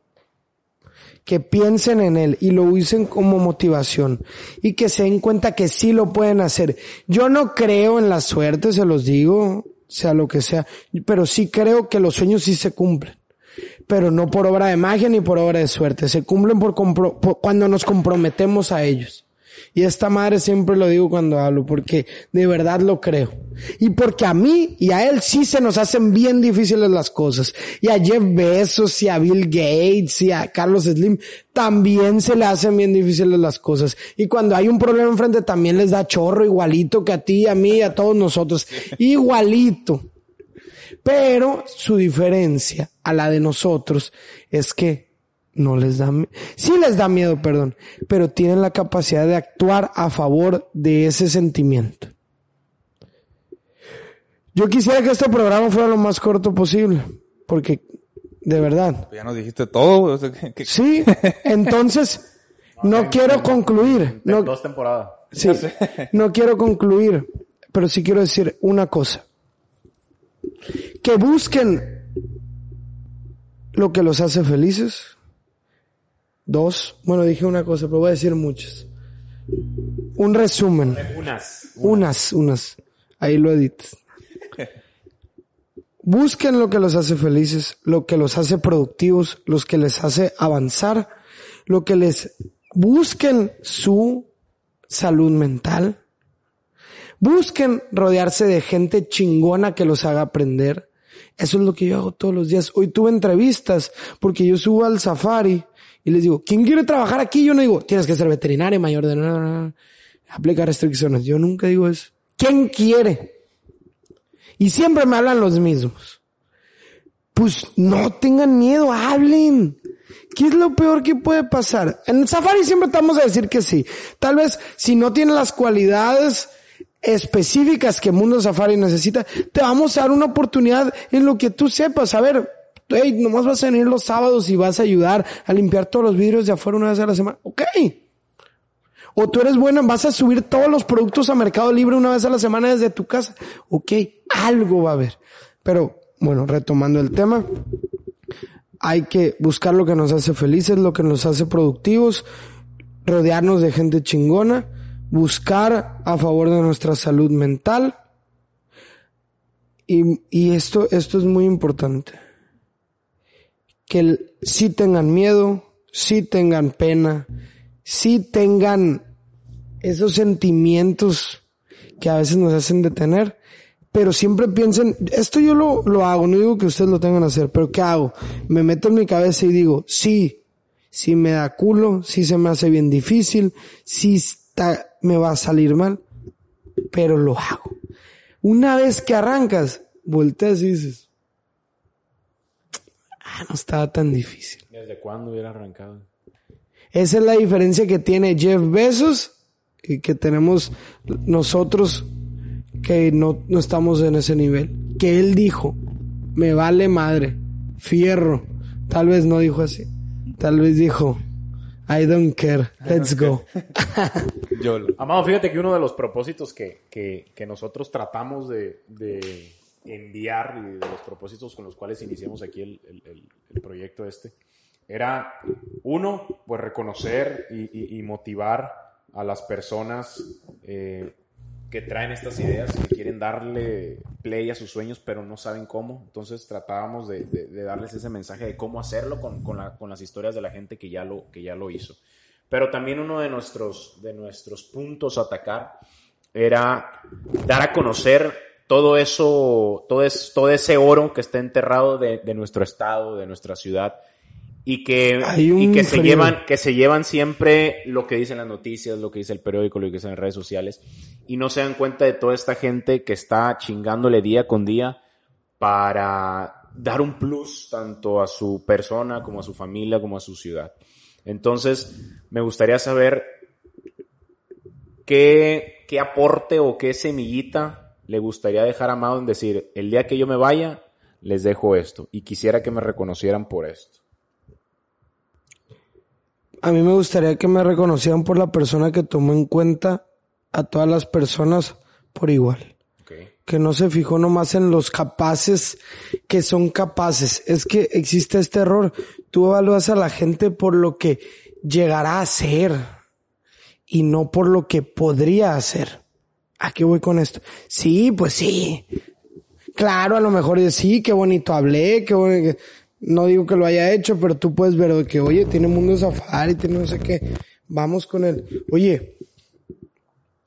que piensen en él y lo usen como motivación y que se den cuenta que sí lo pueden hacer. Yo no creo en la suerte, se los digo, sea lo que sea, pero sí creo que los sueños sí se cumplen. Pero no por obra de magia ni por obra de suerte, se cumplen por, por- cuando nos comprometemos a ellos. Y esta madre siempre lo digo cuando hablo, porque de verdad lo creo. Y porque a mí y a él sí se nos hacen bien difíciles las cosas. Y a Jeff Bezos y a Bill Gates y a Carlos Slim también se le hacen bien difíciles las cosas. Y cuando hay un problema enfrente también les da chorro igualito que a ti, a mí y a todos nosotros. Igualito. Pero su diferencia a la de nosotros es que no les da, sí les da miedo, perdón, pero tienen la capacidad de actuar a favor de ese sentimiento. Yo quisiera que este programa fuera lo más corto posible, porque de verdad, Ya nos dijiste todo, güey. O sea, que- que- sí, entonces no quiero concluir, no, Dos temporadas. Sí, no quiero concluir, pero sí quiero decir una cosa. Que busquen lo que los hace felices. Dos, bueno, dije una cosa, pero voy a decir muchas. un resumen. Unas. Unas, unas. Ahí lo editas. Busquen lo que los hace felices, lo que los hace productivos, los que les hace avanzar, lo que les busquen su salud mental. Busquen rodearse de gente chingona que los haga aprender. Eso es lo que yo hago todos los días. Hoy tuve entrevistas porque yo subo al safari y les digo, ¿quién quiere trabajar aquí? Yo no digo, tienes que ser veterinario mayor de no, no, aplicar restricciones. Yo nunca digo eso. ¿Quién quiere? Y siempre me hablan los mismos. Pues no tengan miedo, hablen. ¿Qué es lo peor que puede pasar? En Safari siempre te vamos a decir que sí. Tal vez si no tiene las cualidades específicas que Mundo Safari necesita, te vamos a dar una oportunidad en lo que tú sepas. A ver, hey, nomás vas a venir los sábados y vas a ayudar a limpiar todos los vidrios de afuera una vez a la semana. Ok. O tú eres bueno, vas a subir todos los productos a Mercado Libre una vez a la semana desde tu casa. Ok, algo va a haber. Pero bueno, retomando el tema, hay que buscar lo que nos hace felices, lo que nos hace productivos, rodearnos de gente chingona, buscar a favor de nuestra salud mental. Y, y esto, esto es muy importante. Que sí tengan miedo, sí tengan pena, sí tengan esos sentimientos que a veces nos hacen detener, pero siempre piensen, esto yo lo, lo hago, no digo que ustedes lo tengan que hacer, pero ¿qué hago? Me meto en mi cabeza y digo, sí, sí me da culo, sí se me hace bien difícil, sí está, me va a salir mal, pero lo hago. Una vez que arrancas, volteas y dices, ah, no estaba tan difícil. ¿Desde cuándo hubiera arrancado? Esa es la diferencia que tiene Jeff Bezos y que tenemos nosotros que no, no estamos en ese nivel. Que él dijo, me vale madre, fierro. Tal vez no dijo así. Tal vez dijo, I don't care, let's go. Amado, fíjate que uno de los propósitos que, que- que nosotros tratamos de, de enviar y de los propósitos con los cuales iniciamos aquí el, el- proyecto este, era, uno, pues reconocer y, motivar a las personas eh, que traen estas ideas, que quieren darle play a sus sueños, pero no saben cómo. Entonces tratábamos de darles ese mensaje de cómo hacerlo con, con la- con las historias de la gente que ya lo, que ya lo hizo. Pero también uno de nuestros, de nuestros puntos a atacar era dar a conocer todo eso, todo, es, todo ese oro que está enterrado de, de nuestro estado, de nuestra ciudad, y que, y que se frío. llevan, que se llevan siempre lo que dicen las noticias, lo que dice el periódico, lo que dicen las redes sociales, y no se dan cuenta de toda esta gente que está chingándole día con día para dar un plus tanto a su persona como a su familia como a su ciudad. Entonces, me gustaría saber qué, qué aporte o qué semillita le gustaría dejar a Amado en decir, el día que yo me vaya, les dejo esto y quisiera que me reconocieran por esto. A mí me gustaría que me reconocieran por la persona que tomó en cuenta a todas las personas por igual. Que no se fijó nomás en los capaces que son capaces. Es que existe este error. Tú evalúas a la gente por lo que llegará a ser y no por lo que podría hacer. ¿A qué voy con esto? Sí, pues sí. Claro, a lo mejor sí, qué bonito hablé, qué bonito. No digo que lo haya hecho, pero tú puedes ver de que, oye, tiene mundo safari, tiene no sé qué. Vamos con él. Oye,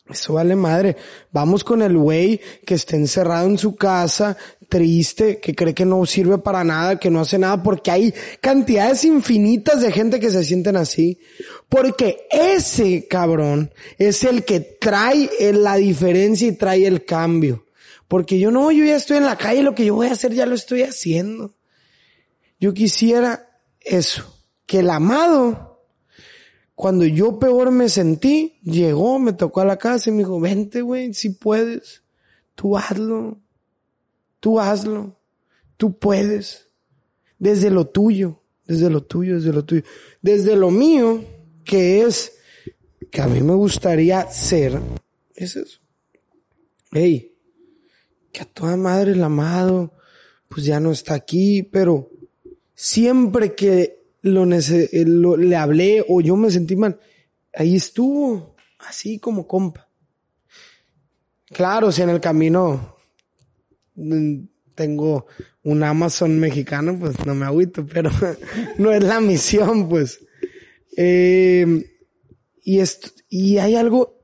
eso vale madre. Vamos con el güey que está encerrado en su casa, triste, que cree que no sirve para nada, que no hace nada, porque hay cantidades infinitas de gente que se sienten así. Porque ese cabrón es el que trae la diferencia y trae el cambio. Porque yo no, yo ya estoy en la calle, lo que yo voy a hacer ya lo estoy haciendo. Yo quisiera eso, que el amado, cuando yo peor me sentí, llegó, me tocó a la casa y me dijo, vente, güey, si puedes, tú hazlo, tú hazlo, tú puedes, desde lo tuyo, desde lo tuyo, desde lo tuyo, desde lo mío, que es, que a mí me gustaría ser, es eso. Hey, que a toda madre el amado, pues ya no está aquí, pero siempre que lo, eh, lo- le hablé o yo me sentí mal, ahí estuvo, Así como compa. Claro, si en el camino mm, tengo un Amazon mexicano, pues no me agüito, pero no es la misión, pues. Eh, y esto, y hay algo,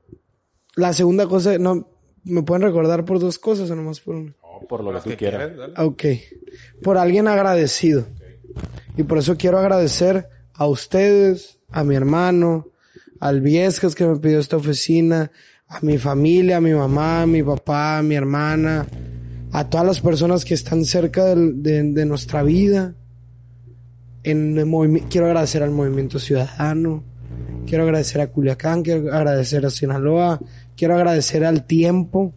la segunda cosa, no, me pueden recordar por dos cosas o nomás por una. No, por lo que tú quieras. quieras, Ok. Por alguien agradecido. Y por eso quiero agradecer a ustedes, a mi hermano, al Viescas que me pidió esta oficina, a mi familia, a mi mamá, a mi papá, a mi hermana, a todas las personas que están cerca de, nuestra vida. En el quiero agradecer al Movimiento Ciudadano, quiero agradecer a Culiacán, quiero agradecer a Sinaloa, quiero agradecer al tiempo,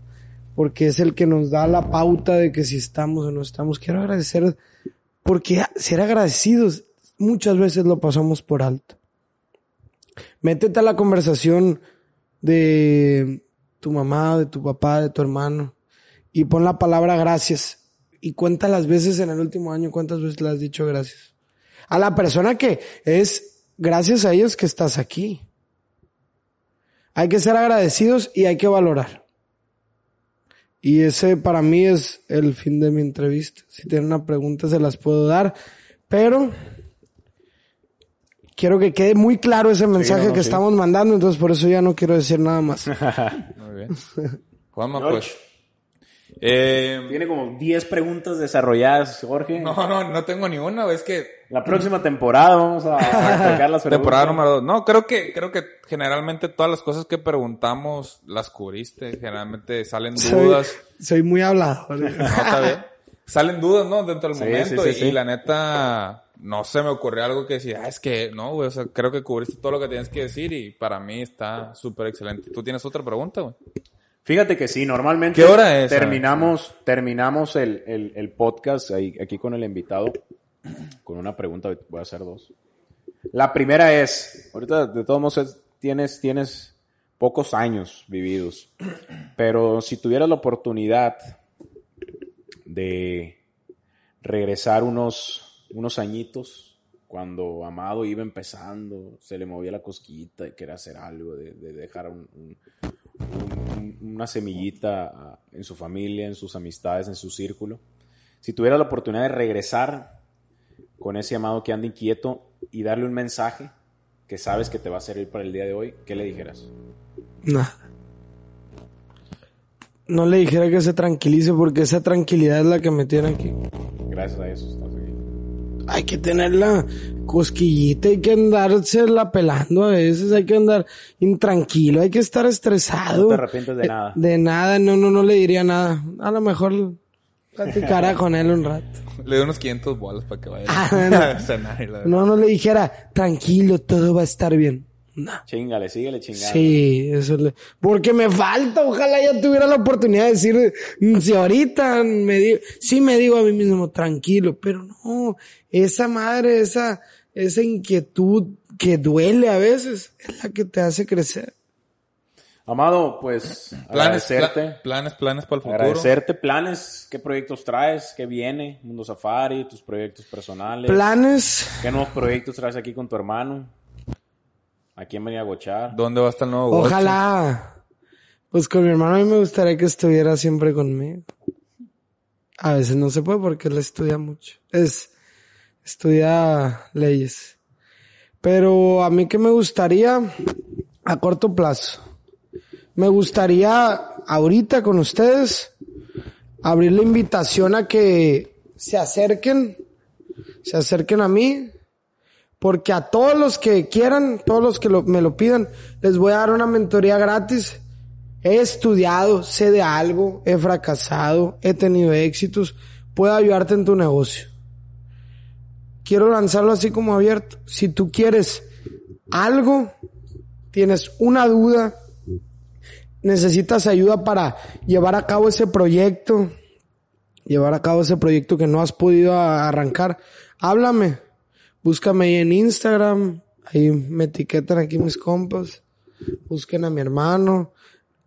porque es el que nos da la pauta de que si estamos o no estamos. Quiero agradecer, porque ser agradecidos muchas veces lo pasamos por alto. Métete a la conversación de tu mamá, de tu papá, de tu hermano y pon la palabra gracias y cuenta las veces en el último año, cuántas veces le has dicho gracias. A la persona que es gracias a ellos que estás aquí. Hay que ser agradecidos y hay que valorar. Y ese para mí es el fin de mi entrevista. Si tienen una pregunta se las puedo dar, pero quiero que quede muy claro ese mensaje no, no, que sí. estamos mandando, entonces por eso ya no quiero decir nada más. Muy bien. Juanma, pues. Eh, Tiene como 10 preguntas desarrolladas, Jorge. no, no, no tengo ni una, güey, es que La próxima temporada vamos a, a tocar las preguntas. temporada número dos. No, creo que, creo que generalmente todas las cosas que preguntamos las cubriste. Generalmente salen Soy, dudas. soy muy hablador. No, está bien. Salen dudas, ¿no? Dentro del Sí, momento. sí, y, sí, y sí. la neta, no se me ocurrió algo que decir, ah, es que no, güey. O sea, creo que cubriste todo lo que tienes que decir y para mí está súper excelente. ¿Tú tienes otra pregunta, güey? Fíjate que sí, normalmente ¿Qué hora es? terminamos, terminamos el, el, el podcast ahí, aquí con el invitado con una pregunta, voy a hacer dos. La primera es, ahorita de todos modos es- tienes, tienes pocos años vividos, pero si tuvieras la oportunidad de regresar unos, unos añitos, cuando Amado iba empezando, se le movía la cosquillita y quería hacer algo, de, de dejar un- un, un- una semillita ah, en su familia, en sus amistades, en su círculo. Si tuviera la oportunidad de regresar con ese amado que anda inquieto y darle un mensaje que sabes que te va a servir para el día de hoy, ¿qué le dijeras? Nada. No le dijera que se tranquilice porque esa tranquilidad es la que me tiene aquí. Gracias a eso estás aquí. Hay que tener la cosquillita, hay que andársela pelando a veces, hay que andar intranquilo, hay que estar estresado. No te arrepientes de Eh, nada. De nada, no, no, no le diría nada. A lo mejor platicara con él un rato. Le doy unos 500 bolas para que vaya Ah, no. a cenar y la verdad. No, no le dijera, tranquilo, todo va a estar bien. No. Chingale, síguele chingando. Sí, eso le... Porque me falta, ojalá ya tuviera la oportunidad de decir, mm, si ahorita me digo, sí me digo a mí mismo, tranquilo, pero no, esa madre, esa, esa inquietud que duele a veces, es la que te hace crecer. Amado, pues Planes, agradecerte. pla- planes, planes para el futuro. Agradecerte planes, qué proyectos traes, qué viene, Mundo Safari, tus proyectos personales. Planes, ¿Qué nuevos proyectos traes aquí con tu hermano? ¿A quién venía a gochar? ¿Dónde va a estar el nuevo Goche? ojalá, pues con mi hermano a mí me gustaría que estuviera siempre conmigo. A veces no se puede porque él estudia mucho. Es, estudia leyes. Pero a mí que me gustaría a corto plazo. Me gustaría ahorita con ustedes abrir la invitación a que se acerquen, se acerquen a mí, porque a todos los que quieran, todos los que me lo pidan, les voy a dar una mentoría gratis. He estudiado, sé de algo, he fracasado, he tenido éxitos, puedo ayudarte en tu negocio. Quiero lanzarlo así como abierto. Si tú quieres algo, tienes una duda, necesitas ayuda para llevar a cabo ese proyecto, llevar a cabo ese proyecto que no has podido arrancar, háblame. Búscame ahí en Instagram, ahí me etiquetan aquí mis compas, busquen a mi hermano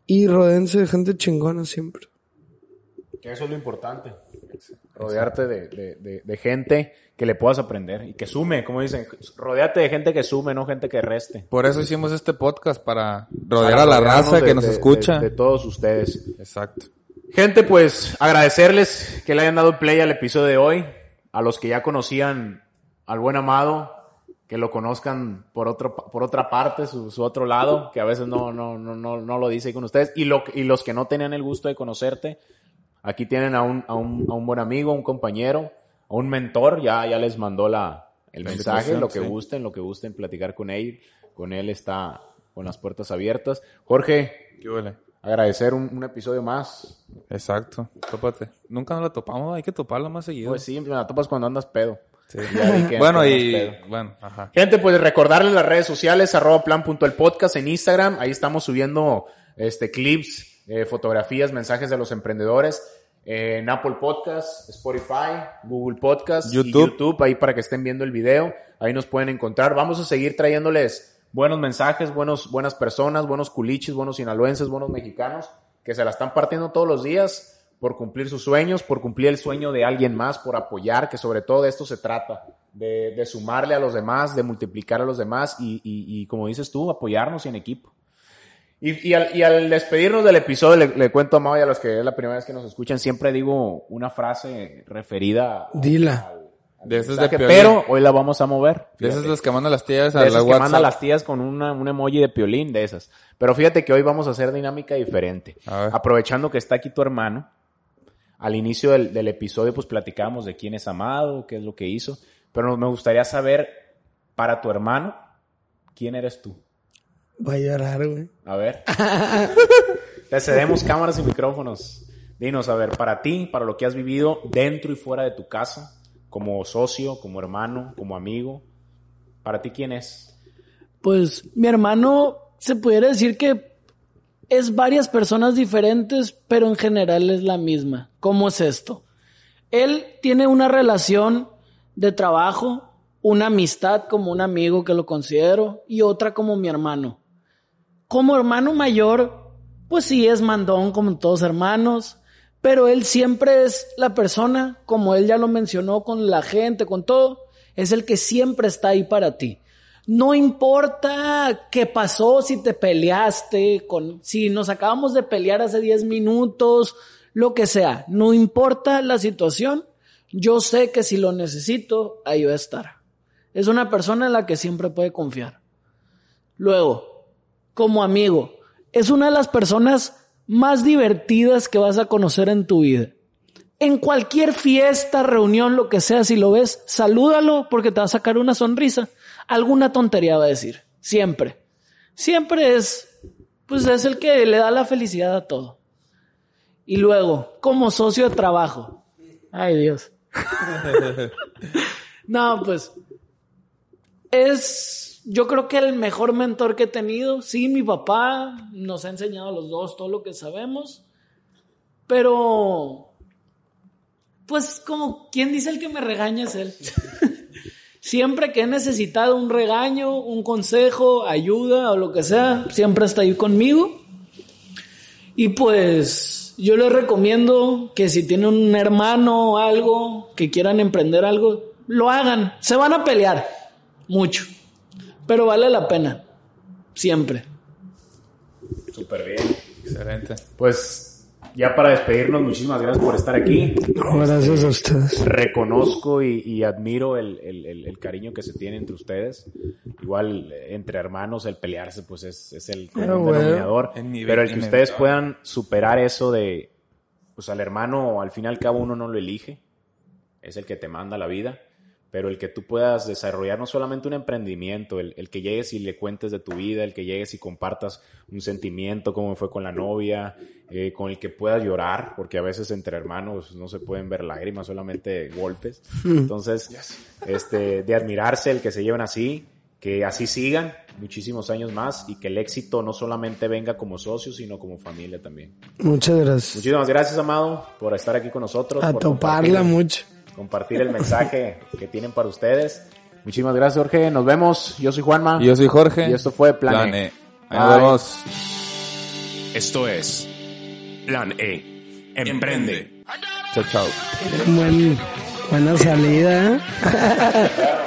y rodense de gente chingona siempre. Que eso es lo importante. rodearte de, de- de- de gente que le puedas aprender y que sume, como dicen, rodeate de gente que sume, no gente que reste. Por eso hicimos este podcast, para rodear Para a la raza de- que nos de- escucha. De, de todos ustedes. Exacto. Gente, pues agradecerles que le hayan dado play al episodio de hoy. A los que ya conocían al buen amado, que lo conozcan por otro por otra parte, su, su otro lado, que a veces no, no, no, no, no lo dice con ustedes. Y, lo, y los que no tenían el gusto de conocerte, aquí tienen a un, a un, a un buen amigo, a un compañero, a un mentor. Ya, ya les mandó la, el La mensaje, lo que sí. gusten, lo que gusten platicar con él. Con él está con las puertas abiertas. Jorge, ¿Qué huele? agradecer un, un episodio más. Exacto. Tópate. Nunca nos la topamos, hay que toparla más seguido. Pues sí, me la topas cuando andas pedo. Sí. Bueno, y bueno, ajá. Gente, pues recordarles las redes sociales, arroba plan.elpodcast en Instagram. Ahí estamos subiendo este clips, eh, fotografías, mensajes de los emprendedores. eh, en Apple Podcast, Spotify, Google Podcast, y YouTube. YouTube, ahí para que estén viendo el video. Ahí nos pueden encontrar. Vamos a seguir trayéndoles buenos mensajes, buenos, buenas personas, buenos culichis, buenos sinaloenses, buenos mexicanos, que se la están partiendo todos los días por cumplir sus sueños, por cumplir el sueño de alguien más, por apoyar, que sobre todo de esto se trata, de, de sumarle a los demás, de multiplicar a los demás y, y- y como dices tú, apoyarnos y en equipo. Y, y al, y al despedirnos del episodio, le, le cuento a Mau y a los que es la primera vez que nos escuchan, siempre digo una frase referida Dila. De esas de mensaje, Piolín. pero hoy la vamos a mover. De esas Fíjate. las que mandan las tías a De la esas que WhatsApp. manda las tías con una, un emoji de piolín, de esas. Pero fíjate que hoy vamos a hacer dinámica diferente. A ver. Aprovechando que está aquí tu hermano, al inicio del, del episodio pues platicábamos de quién es Amado, qué es lo que hizo. Pero me gustaría saber, para tu hermano, ¿quién eres tú? Va a llorar, güey. A ver. Te cedemos cámaras y micrófonos. Dinos, a ver, para ti, para lo que has vivido dentro y fuera de tu casa, como socio, como hermano, como amigo, para ti, ¿quién es? Pues mi hermano se pudiera decir que es varias personas diferentes, pero en general es la misma. ¿Cómo es esto? Él tiene una relación de trabajo, una amistad como un amigo que lo considero y otra como mi hermano. Como hermano mayor, pues sí es mandón como todos hermanos, pero él siempre es la persona, como él ya lo mencionó con la gente, con todo, es el que siempre está ahí para ti. No importa qué pasó, si te peleaste, con, si nos acabamos de pelear hace 10 minutos, lo que sea, no importa la situación, yo sé que si lo necesito, ahí va a estar. Es una persona en la que siempre puede confiar. Luego, como amigo, es una de las personas más divertidas que vas a conocer en tu vida. En cualquier fiesta, reunión, lo que sea, si lo ves, salúdalo porque te va a sacar una sonrisa. Alguna tontería va a decir. Siempre. Siempre es, pues es el que le da la felicidad a todo. Y luego, como socio de trabajo. Ay, Dios. no, pues, es, yo creo que el mejor mentor que he tenido. Sí, mi papá nos ha enseñado a los dos todo lo que sabemos. Pero, pues como, ¿quién dice el que me regaña es él? siempre que he necesitado un regaño, un consejo, ayuda o lo que sea, siempre está ahí conmigo. Y pues yo les recomiendo que si tienen un hermano o algo, que quieran emprender algo, lo hagan. Se van a pelear mucho, pero vale la pena. Siempre. Súper bien. Excelente. Pues ya para despedirnos, muchísimas gracias por estar aquí. Gracias a ustedes. Reconozco y, y admiro el, el- el- el cariño que se tiene entre ustedes. Igual entre hermanos el pelearse pues es, es el común Pero bueno. denominador. El nivel Pero el que ustedes puedan superar eso de, pues al hermano al fin y al cabo uno no lo elige, es el que te manda la vida. Pero el que tú puedas desarrollar no solamente un emprendimiento, el, el que llegues y le cuentes de tu vida, el que llegues y compartas un sentimiento, como fue con la novia, eh, con el que puedas llorar, porque a veces entre hermanos no se pueden ver lágrimas, solamente golpes. Entonces, este, de admirarse el que se lleven así, que así sigan muchísimos años más y que el éxito no solamente venga como socio, sino como familia también. Muchas gracias. Muchísimas gracias, Amado, por estar aquí con nosotros. A por toparla mucho. Compartir el mensaje que tienen para ustedes. Muchísimas gracias, Jorge. Nos vemos. Yo soy Juanma. Y yo soy Jorge. Y esto fue Plan, E. E. Nos Bye. vemos. Esto es Plan E. Emprende. Chao, chao. Buen- buena salida. ¿eh?